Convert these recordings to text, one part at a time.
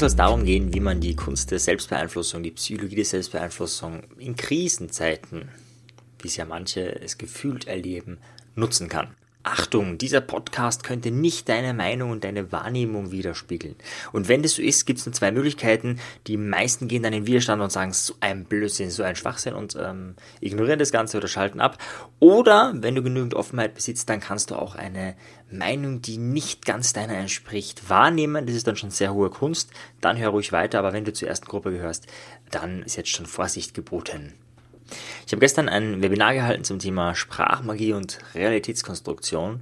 Soll es darum gehen, wie man die Kunst der Selbstbeeinflussung, die Psychologie der Selbstbeeinflussung in Krisenzeiten, wie es ja manche es gefühlt erleben, nutzen kann. Achtung, dieser Podcast könnte nicht deine Meinung und deine Wahrnehmung widerspiegeln. Und wenn das so ist, gibt es nur zwei Möglichkeiten. Die meisten gehen dann in Widerstand und sagen, so ein Blödsinn, so ein Schwachsinn und ähm, ignorieren das Ganze oder schalten ab. Oder wenn du genügend Offenheit besitzt, dann kannst du auch eine Meinung, die nicht ganz deiner entspricht, wahrnehmen. Das ist dann schon sehr hohe Kunst. Dann hör ruhig weiter, aber wenn du zur ersten Gruppe gehörst, dann ist jetzt schon Vorsicht geboten. Ich habe gestern ein Webinar gehalten zum Thema Sprachmagie und Realitätskonstruktion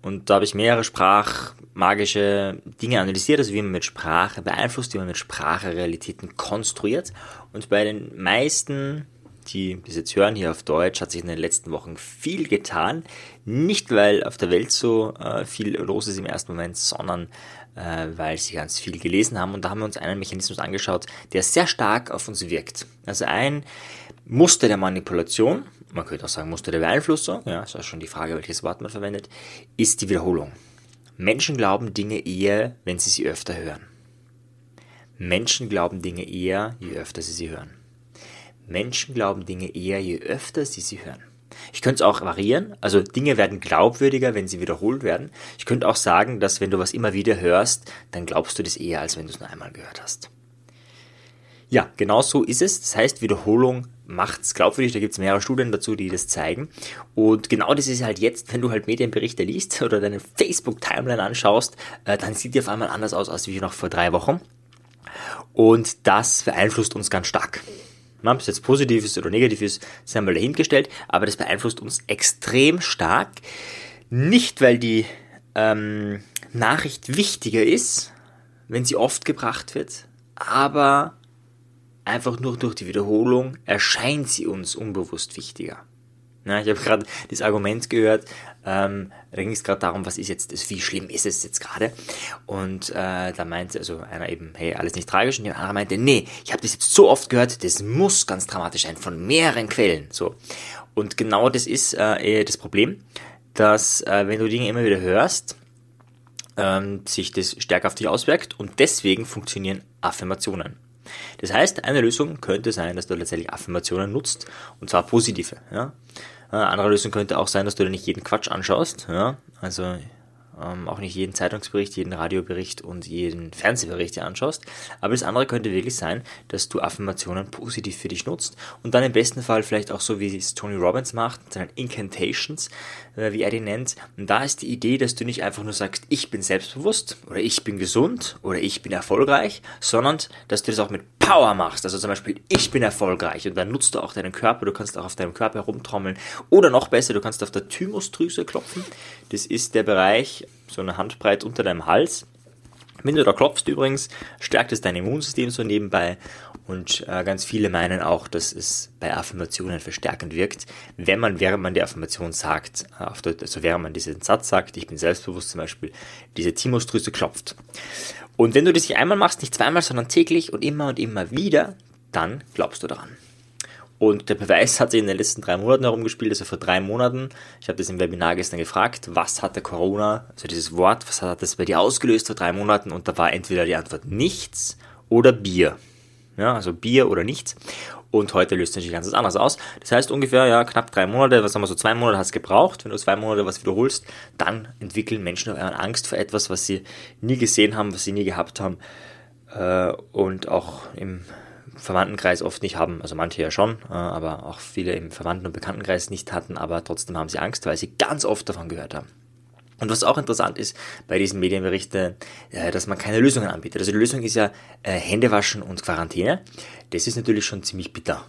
und da habe ich mehrere sprachmagische Dinge analysiert, also wie man mit Sprache beeinflusst, wie man mit Sprache Realitäten konstruiert. Und bei den meisten, die das jetzt hören hier auf Deutsch, hat sich in den letzten Wochen viel getan. Nicht, weil auf der Welt so äh, viel los ist im ersten Moment, sondern äh, weil sie ganz viel gelesen haben. Und da haben wir uns einen Mechanismus angeschaut, der sehr stark auf uns wirkt. Also ein Muster der Manipulation, man könnte auch sagen Muster der Beeinflussung, ja, ist schon die Frage, welches Wort man verwendet, ist die Wiederholung. Menschen glauben Dinge eher, wenn sie sie öfter hören. Menschen glauben Dinge eher, je öfter sie sie hören. Menschen glauben Dinge eher, je öfter sie sie hören. Ich könnte es auch variieren, also Dinge werden glaubwürdiger, wenn sie wiederholt werden. Ich könnte auch sagen, dass wenn du was immer wieder hörst, dann glaubst du das eher, als wenn du es nur einmal gehört hast. Ja, genau so ist es. Das heißt, Wiederholung macht es glaubwürdig. Da gibt es mehrere Studien dazu, die das zeigen. Und genau das ist halt jetzt, wenn du halt Medienberichte liest oder deine Facebook-Timeline anschaust, äh, dann sieht die auf einmal anders aus als wie noch vor drei Wochen. Und das beeinflusst uns ganz stark. Ob es jetzt positiv ist oder negativ ist, ist einmal dahingestellt, aber das beeinflusst uns extrem stark. Nicht, weil die ähm, Nachricht wichtiger ist, wenn sie oft gebracht wird, aber einfach nur durch die Wiederholung erscheint sie uns unbewusst wichtiger. Ja, ich habe gerade das Argument gehört, ähm, da ging es gerade darum, was ist jetzt wie schlimm ist es jetzt gerade? Und äh, da meinte also einer eben, hey, alles nicht tragisch, und der andere meinte, nee, ich habe das jetzt so oft gehört, das muss ganz dramatisch sein, von mehreren Quellen. So. Und genau das ist äh, das Problem, dass äh, wenn du Dinge immer wieder hörst, ähm, sich das stärker auf dich auswirkt und deswegen funktionieren Affirmationen. Das heißt, eine Lösung könnte sein, dass du tatsächlich Affirmationen nutzt, und zwar positive. Ja? Eine andere Lösung könnte auch sein, dass du dir nicht jeden Quatsch anschaust. Ja? Also ähm, auch nicht jeden Zeitungsbericht, jeden Radiobericht und jeden Fernsehbericht dir anschaust. Aber das andere könnte wirklich sein, dass du Affirmationen positiv für dich nutzt und dann im besten Fall vielleicht auch so, wie es Tony Robbins macht, seinen Incantations, äh, wie er die nennt. Und da ist die Idee, dass du nicht einfach nur sagst, ich bin selbstbewusst oder ich bin gesund oder ich bin erfolgreich, sondern dass du das auch mit Power machst. Also zum Beispiel, ich bin erfolgreich und dann nutzt du auch deinen Körper, du kannst auch auf deinem Körper herumtrommeln oder noch besser, du kannst auf der Thymusdrüse klopfen. Das ist der Bereich, so eine Handbreit unter deinem Hals. Wenn du da klopfst übrigens, stärkt es dein Immunsystem so nebenbei und äh, ganz viele meinen auch, dass es bei Affirmationen verstärkend wirkt, wenn man, während man die Affirmation sagt, äh, also während man diesen Satz sagt, ich bin selbstbewusst zum Beispiel, diese Thymusdrüse klopft. Und wenn du das nicht einmal machst, nicht zweimal, sondern täglich und immer und immer wieder, dann glaubst du daran. Und der Beweis hat sich in den letzten drei Monaten herumgespielt, also vor drei Monaten. Ich habe das im Webinar gestern gefragt, was hat der Corona, also dieses Wort, was hat das bei dir ausgelöst vor drei Monaten? Und da war entweder die Antwort nichts oder Bier. Ja, also Bier oder nichts. Und heute löst natürlich ganz anders aus. Das heißt ungefähr, ja, knapp drei Monate, was haben wir so, zwei Monate hast gebraucht. Wenn du zwei Monate was wiederholst, dann entwickeln Menschen auf einmal Angst vor etwas, was sie nie gesehen haben, was sie nie gehabt haben. Äh, und auch im Verwandtenkreis oft nicht haben, also manche ja schon, äh, aber auch viele im Verwandten- und Bekanntenkreis nicht hatten, aber trotzdem haben sie Angst, weil sie ganz oft davon gehört haben. Und was auch interessant ist bei diesen Medienberichten, äh, dass man keine Lösungen anbietet. Also die Lösung ist ja äh, Händewaschen und Quarantäne. Das ist natürlich schon ziemlich bitter.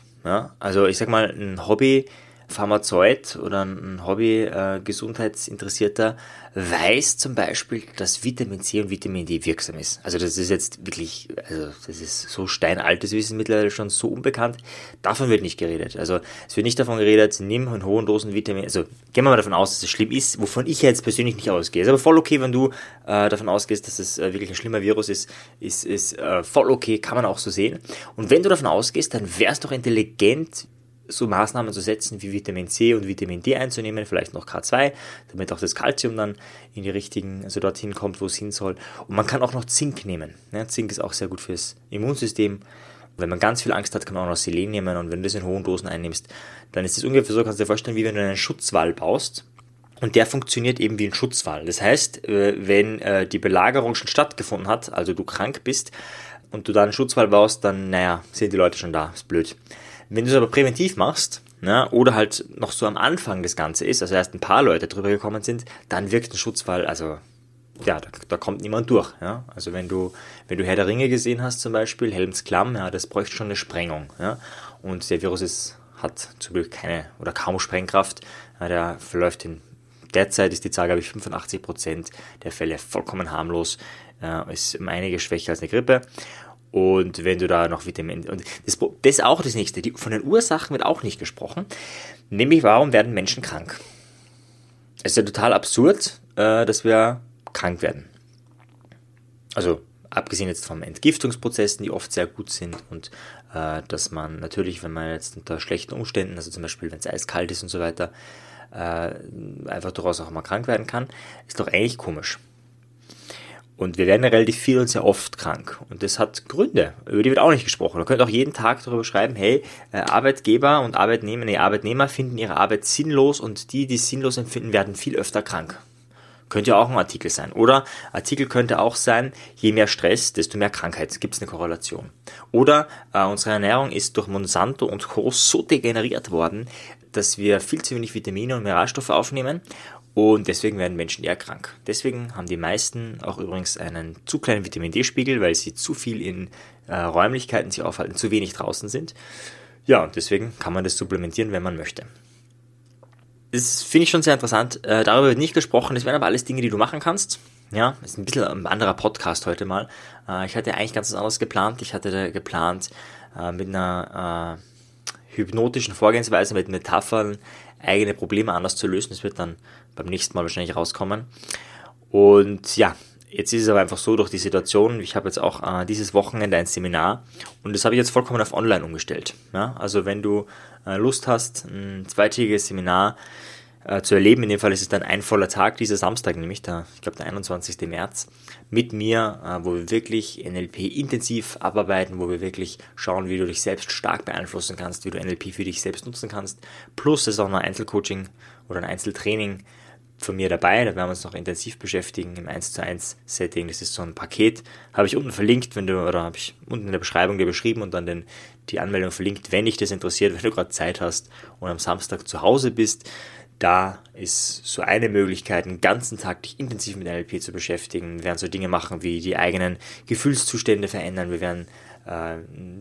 Also ich sag mal, ein Hobby Pharmazeut oder ein Hobby-Gesundheitsinteressierter äh, weiß zum Beispiel, dass Vitamin C und Vitamin D wirksam ist. Also das ist jetzt wirklich, also das ist so steinaltes Wissen mittlerweile schon so unbekannt. Davon wird nicht geredet. Also es wird nicht davon geredet, nimm in hohen Dosen Vitamin, also gehen wir mal davon aus, dass es schlimm ist, wovon ich jetzt persönlich nicht ausgehe. Ist aber voll okay, wenn du äh, davon ausgehst, dass es äh, wirklich ein schlimmer Virus ist, ist, ist äh, voll okay, kann man auch so sehen. Und wenn du davon ausgehst, dann wär's doch intelligent, so Maßnahmen zu setzen, wie Vitamin C und Vitamin D einzunehmen, vielleicht noch K2, damit auch das Kalzium dann in die richtigen, also dorthin kommt, wo es hin soll. Und man kann auch noch Zink nehmen. Ja, Zink ist auch sehr gut fürs Immunsystem. Wenn man ganz viel Angst hat, kann man auch noch Selen nehmen und wenn du das in hohen Dosen einnimmst, dann ist es ungefähr so, kannst du dir vorstellen, wie wenn du einen Schutzwall baust und der funktioniert eben wie ein Schutzwall. Das heißt, äh, wenn äh, die Belagerung schon stattgefunden hat, also du krank bist und du da einen Schutzwall baust, dann, naja, sind die Leute schon da. Ist blöd. Wenn du es aber präventiv machst, ne, oder halt noch so am Anfang das Ganze ist, also erst ein paar Leute drüber gekommen sind, dann wirkt ein Schutzwall, also ja, da, da, kommt niemand durch. Ja? Also wenn du, wenn du Herr der Ringe gesehen hast zum Beispiel, Helms Klamm, ja, das bräuchte schon eine Sprengung. Ja? Und der Virus ist, hat zum Glück keine oder kaum Sprengkraft. Ja, der verläuft in derzeit ist die Zahl, glaube ich, 85 Prozent der Fälle vollkommen harmlos. Äh, ist um einige schwächer als eine Grippe. Und wenn du da noch Vitamin. Und das, das ist auch das nächste. Die, von den Ursachen wird auch nicht gesprochen. Nämlich, warum werden Menschen krank? Es ist ja total absurd, äh, dass wir krank werden. Also, abgesehen jetzt von Entgiftungsprozessen, die oft sehr gut sind und äh, dass man natürlich, wenn man jetzt unter schlechten Umständen, also zum Beispiel wenn es eiskalt ist und so weiter, äh, einfach durchaus auch mal krank werden kann, ist doch eigentlich komisch. Und wir werden relativ viel und sehr oft krank. Und das hat Gründe. Über die wird auch nicht gesprochen. Man könnte auch jeden Tag darüber schreiben, hey, äh, Arbeitgeber und Arbeitnehmer, nee, Arbeitnehmer finden ihre Arbeit sinnlos und die, die es sinnlos empfinden, werden viel öfter krank. Könnte ja auch ein Artikel sein. Oder Artikel könnte auch sein, je mehr Stress, desto mehr Krankheit. Gibt es eine Korrelation. Oder äh, unsere Ernährung ist durch Monsanto und Co. so degeneriert worden, dass wir viel zu wenig Vitamine und Mineralstoffe aufnehmen und deswegen werden Menschen eher krank. Deswegen haben die meisten auch übrigens einen zu kleinen Vitamin D-Spiegel, weil sie zu viel in äh, Räumlichkeiten sich aufhalten, zu wenig draußen sind. Ja, und deswegen kann man das supplementieren, wenn man möchte. Das finde ich schon sehr interessant. Äh, darüber wird nicht gesprochen. Das wären aber alles Dinge, die du machen kannst. Ja, ist ein bisschen ein anderer Podcast heute mal. Äh, ich hatte eigentlich ganz was anderes geplant. Ich hatte geplant, äh, mit einer äh, hypnotischen Vorgehensweise, mit Metaphern eigene Probleme anders zu lösen. Das wird dann beim nächsten Mal wahrscheinlich rauskommen. Und ja, jetzt ist es aber einfach so durch die Situation, ich habe jetzt auch äh, dieses Wochenende ein Seminar und das habe ich jetzt vollkommen auf online umgestellt. Ja? Also wenn du äh, Lust hast, ein zweitägiges Seminar äh, zu erleben, in dem Fall ist es dann ein voller Tag, dieser Samstag nämlich, der, ich glaube der 21. März, mit mir, äh, wo wir wirklich NLP intensiv abarbeiten, wo wir wirklich schauen, wie du dich selbst stark beeinflussen kannst, wie du NLP für dich selbst nutzen kannst. Plus es ist auch ein Einzelcoaching oder ein Einzeltraining von mir dabei. Da werden wir uns noch intensiv beschäftigen im 1 zu 1 Setting. Das ist so ein Paket. Habe ich unten verlinkt, wenn du, oder habe ich unten in der Beschreibung dir beschrieben und dann den, die Anmeldung verlinkt, wenn dich das interessiert, wenn du gerade Zeit hast und am Samstag zu Hause bist. Da ist so eine Möglichkeit, den ganzen Tag dich intensiv mit NLP zu beschäftigen. Wir werden so Dinge machen wie die eigenen Gefühlszustände verändern. Wir werden äh,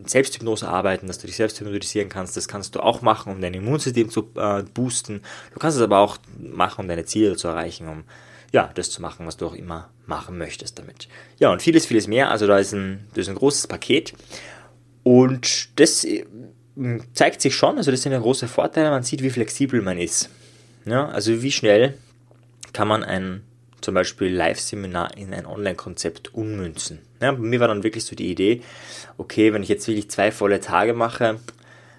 Selbsthypnose arbeiten, dass du dich selbst hypnotisieren kannst. Das kannst du auch machen, um dein Immunsystem zu äh, boosten. Du kannst es aber auch machen, um deine Ziele zu erreichen, um ja, das zu machen, was du auch immer machen möchtest damit. Ja, und vieles, vieles mehr. Also da ist ein, das ist ein großes Paket. Und das äh, zeigt sich schon, also das sind ja große Vorteile, man sieht, wie flexibel man ist. Ja, also wie schnell kann man ein zum Beispiel Live-Seminar in ein Online-Konzept ummünzen. Ja, bei mir war dann wirklich so die Idee, okay, wenn ich jetzt wirklich zwei volle Tage mache,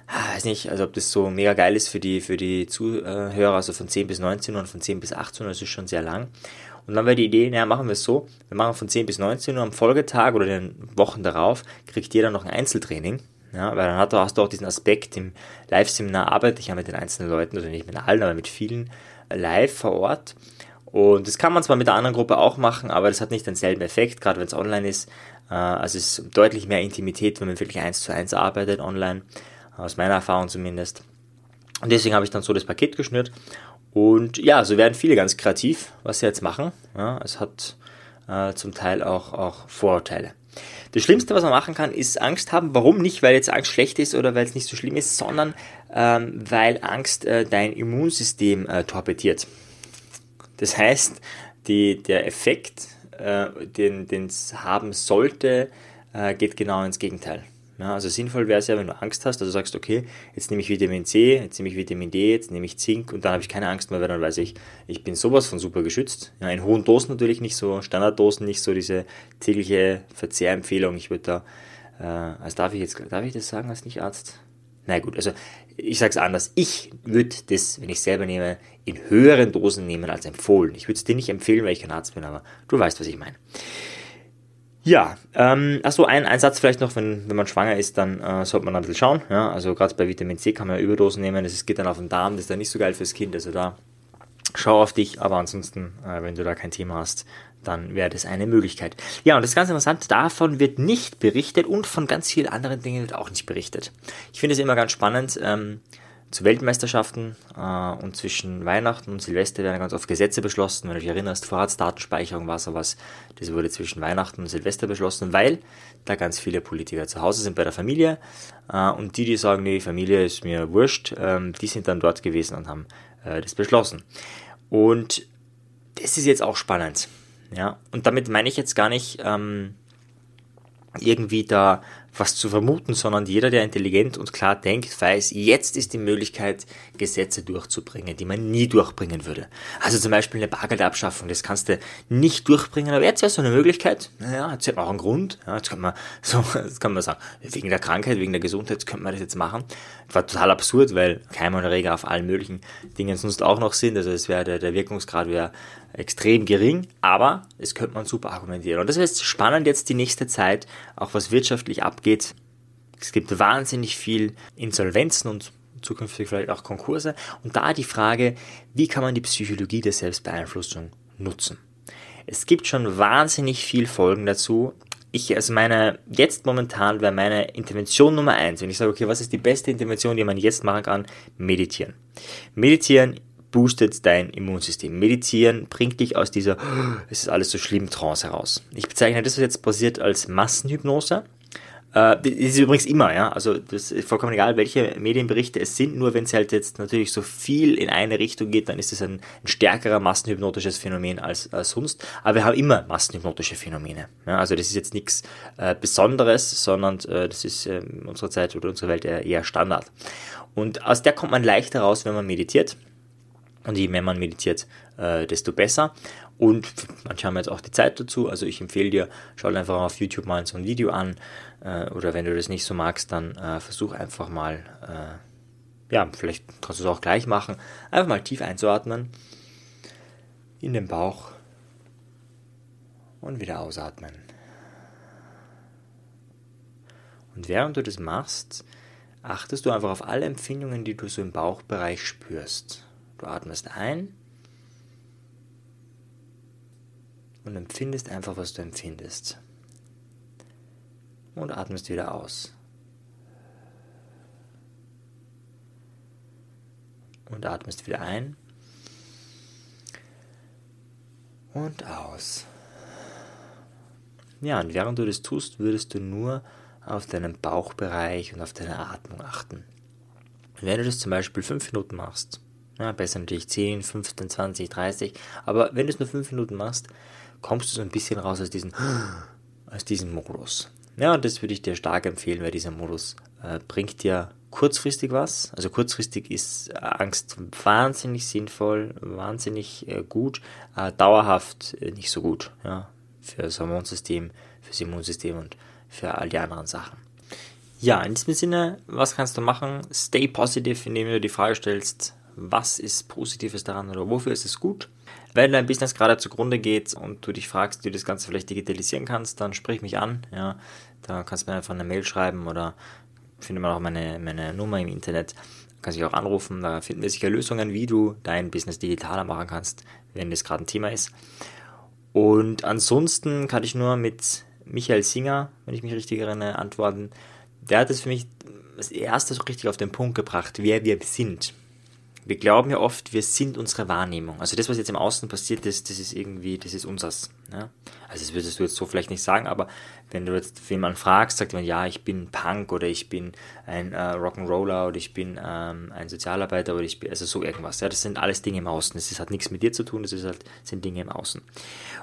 ah, weiß nicht, also ob das so mega geil ist für die, für die Zuhörer, also von 10 bis 19 Uhr und von 10 bis 18 Uhr, das ist schon sehr lang. Und dann war die Idee, naja, machen wir es so, wir machen von 10 bis 19 Uhr am Folgetag oder den Wochen darauf, kriegt jeder noch ein Einzeltraining. Ja, weil dann hast du auch diesen Aspekt, im Live-Seminar arbeite ich ja mit den einzelnen Leuten, also nicht mit allen, aber mit vielen live vor Ort. Und das kann man zwar mit der anderen Gruppe auch machen, aber das hat nicht denselben Effekt, gerade wenn es online ist. Äh, also es ist deutlich mehr Intimität, wenn man wirklich eins zu eins arbeitet online, aus meiner Erfahrung zumindest. Und deswegen habe ich dann so das Paket geschnürt. Und ja, so werden viele ganz kreativ, was sie jetzt machen. Ja, es hat äh, zum Teil auch, auch Vorurteile. Das Schlimmste, was man machen kann, ist Angst haben. Warum nicht? Weil jetzt Angst schlecht ist oder weil es nicht so schlimm ist, sondern ähm, weil Angst äh, dein Immunsystem äh, torpediert. Das heißt, die, der Effekt, äh, den es haben sollte, äh, geht genau ins Gegenteil. Ja, also sinnvoll wäre es ja, wenn du Angst hast, also sagst, okay, jetzt nehme ich Vitamin C, jetzt nehme ich Vitamin D, jetzt nehme ich Zink und dann habe ich keine Angst mehr, weil dann weiß ich, ich bin sowas von super geschützt. Ja, in hohen Dosen natürlich nicht so, Standarddosen nicht so diese tägliche Verzehrempfehlung. Ich würde da, äh, also darf ich jetzt, darf ich das sagen als Nicht-Arzt? Na gut, also ich sage es anders. Ich würde das, wenn ich selber nehme, in höheren Dosen nehmen als empfohlen. Ich würde es dir nicht empfehlen, weil ich kein Arzt bin, aber du weißt, was ich meine. Ja, ähm, achso, ein, ein Satz vielleicht noch, wenn, wenn man schwanger ist, dann äh, sollte man ein bisschen schauen. Ja? Also gerade bei Vitamin C kann man ja Überdosen nehmen, das geht dann auf den Darm, das ist dann nicht so geil fürs Kind. Also da schau auf dich, aber ansonsten, äh, wenn du da kein Thema hast, dann wäre das eine Möglichkeit. Ja, und das ist ganz interessant, davon wird nicht berichtet und von ganz vielen anderen Dingen wird auch nicht berichtet. Ich finde es immer ganz spannend, ähm, zu Weltmeisterschaften äh, und zwischen Weihnachten und Silvester werden ganz oft Gesetze beschlossen. Wenn du dich erinnerst, Vorratsdatenspeicherung war sowas, das wurde zwischen Weihnachten und Silvester beschlossen, weil da ganz viele Politiker zu Hause sind bei der Familie äh, und die, die sagen, nee, Familie ist mir wurscht, ähm, die sind dann dort gewesen und haben äh, das beschlossen. Und das ist jetzt auch spannend. Ja, und damit meine ich jetzt gar nicht ähm, irgendwie da was zu vermuten, sondern jeder, der intelligent und klar denkt, weiß, jetzt ist die Möglichkeit, Gesetze durchzubringen, die man nie durchbringen würde. Also zum Beispiel eine Bargeldabschaffung, das kannst du nicht durchbringen, aber jetzt wäre so eine Möglichkeit, naja, jetzt hat man auch einen Grund, ja, jetzt kann man so, jetzt kann man sagen, wegen der Krankheit, wegen der Gesundheit könnte man das jetzt machen. Das war total absurd, weil Keime und Erreger auf allen möglichen Dingen sonst auch noch sind, also es wäre der, der Wirkungsgrad wäre extrem gering, aber es könnte man super argumentieren. Und das ist spannend jetzt die nächste Zeit, auch was wirtschaftlich abgeht. Es gibt wahnsinnig viel Insolvenzen und zukünftig vielleicht auch Konkurse. Und da die Frage, wie kann man die Psychologie der Selbstbeeinflussung nutzen? Es gibt schon wahnsinnig viel Folgen dazu. Ich, also meine, jetzt momentan wäre meine Intervention Nummer eins, wenn ich sage, okay, was ist die beste Intervention, die man jetzt machen kann? Meditieren. Meditieren boostet dein Immunsystem. Meditieren bringt dich aus dieser, es ist alles so schlimm, Trance heraus. Ich bezeichne das, was jetzt passiert, als Massenhypnose. Äh, das ist übrigens immer, ja, also das ist vollkommen egal, welche Medienberichte es sind, nur wenn es halt jetzt natürlich so viel in eine Richtung geht, dann ist es ein, ein stärkerer massenhypnotisches Phänomen als äh, sonst. Aber wir haben immer massenhypnotische Phänomene. Ja, also das ist jetzt nichts äh, Besonderes, sondern äh, das ist äh, in unserer Zeit oder unserer Welt eher, eher Standard. Und aus der kommt man leichter raus, wenn man meditiert. Und je mehr man meditiert, äh, desto besser. Und manche haben jetzt auch die Zeit dazu. Also ich empfehle dir, schau einfach auf YouTube mal so ein Video an. Äh, oder wenn du das nicht so magst, dann äh, versuch einfach mal, äh, ja, vielleicht kannst du es auch gleich machen, einfach mal tief einzuatmen. In den Bauch. Und wieder ausatmen. Und während du das machst, achtest du einfach auf alle Empfindungen, die du so im Bauchbereich spürst. Du atmest ein und empfindest einfach, was du empfindest. Und atmest wieder aus. Und atmest wieder ein und aus. Ja, und während du das tust, würdest du nur auf deinen Bauchbereich und auf deine Atmung achten. Wenn du das zum Beispiel fünf Minuten machst, ja, besser natürlich 10, 15, 20, 30. Aber wenn du es nur 5 Minuten machst, kommst du so ein bisschen raus aus diesem, aus diesem Modus. Ja, und das würde ich dir stark empfehlen, weil dieser Modus äh, bringt dir kurzfristig was. Also kurzfristig ist Angst wahnsinnig sinnvoll, wahnsinnig äh, gut, äh, dauerhaft äh, nicht so gut. Ja, für das Hormonsystem, fürs Immunsystem und für all die anderen Sachen. Ja, in diesem Sinne, was kannst du machen? Stay positive, indem du die Frage stellst, was ist Positives daran oder wofür ist es gut. Wenn dein Business gerade zugrunde geht und du dich fragst, wie du das Ganze vielleicht digitalisieren kannst, dann sprich mich an. Ja, da kannst du mir einfach eine Mail schreiben oder findet man auch meine, meine Nummer im Internet. Kannst dich auch anrufen, da finden wir sicher Lösungen, wie du dein Business digitaler machen kannst, wenn das gerade ein Thema ist. Und ansonsten kann ich nur mit Michael Singer, wenn ich mich richtig erinnere, antworten. Der hat es für mich das erste so richtig auf den Punkt gebracht, wer wir sind. Wir glauben ja oft, wir sind unsere Wahrnehmung. Also das, was jetzt im Außen passiert ist, das ist irgendwie, das ist unseres. Ja? Also das würdest du jetzt so vielleicht nicht sagen, aber wenn du jetzt jemanden fragst, sagt man, ja, ich bin Punk oder ich bin ein äh, Rock'n'Roller oder ich bin ähm, ein Sozialarbeiter oder ich bin, also so irgendwas. Ja, das sind alles Dinge im Außen. Das hat nichts mit dir zu tun, das ist halt, sind Dinge im Außen.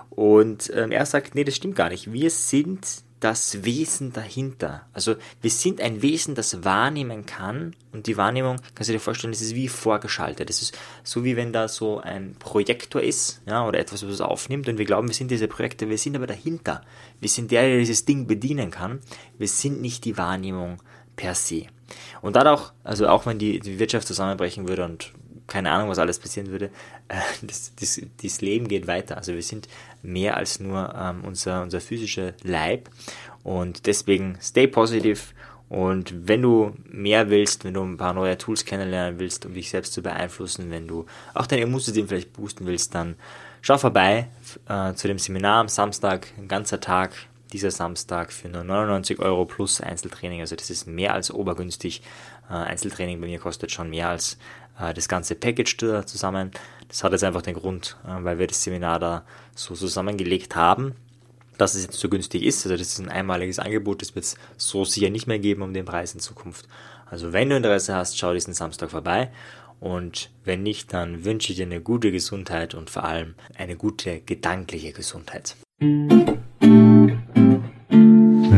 Und ähm, er sagt, nee, das stimmt gar nicht. Wir sind das Wesen dahinter. Also wir sind ein Wesen, das wahrnehmen kann und die Wahrnehmung, kannst du dir vorstellen, das ist wie vorgeschaltet. Das ist so wie wenn da so ein Projektor ist, ja, oder etwas, was es aufnimmt und wir glauben, wir sind diese Projekte, wir sind aber dahinter. Wir sind der, der dieses Ding bedienen kann. Wir sind nicht die Wahrnehmung per se. Und dann auch, also auch wenn die, die Wirtschaft zusammenbrechen würde und keine Ahnung, was alles passieren würde, äh, das, das, das Leben geht weiter. Also wir sind mehr als nur ähm, unser, unser physischer Leib und deswegen stay positive und wenn du mehr willst, wenn du ein paar neue Tools kennenlernen willst, um dich selbst zu beeinflussen, wenn du auch dein Immunsystem vielleicht boosten willst, dann schau vorbei äh, zu dem Seminar am Samstag, ein ganzer Tag, dieser Samstag für nur 99 Euro plus Einzeltraining. Also das ist mehr als obergünstig. Äh, Einzeltraining bei mir kostet schon mehr als das ganze Package da zusammen. Das hat jetzt einfach den Grund, äh, weil wir das Seminar da so zusammengelegt haben dass es jetzt so günstig ist. Also das ist ein einmaliges Angebot, das wird es so sicher nicht mehr geben um den Preis in Zukunft. Also wenn du Interesse hast, schau diesen Samstag vorbei. Und wenn nicht, dann wünsche ich dir eine gute Gesundheit und vor allem eine gute gedankliche Gesundheit.